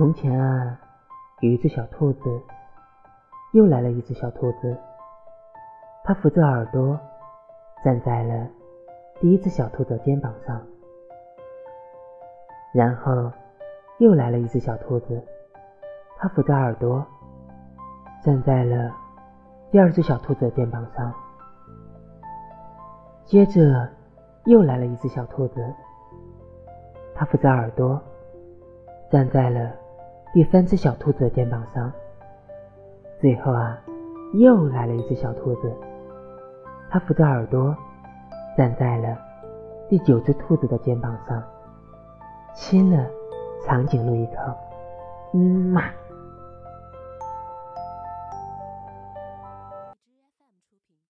从前啊，有一只小兔子，又来了一只小兔子。它扶着耳朵，站在了第一只小兔子肩膀上。然后又来了一只小兔子，它扶着耳朵，站在了第二只小兔子的肩膀上。接着又来了一只小兔子，它扶着耳朵，站在了。第三只小兔子的肩膀上，最后啊，又来了一只小兔子，它扶着耳朵，站在了第九只兔子的肩膀上，亲了长颈鹿一口，嗯嘛。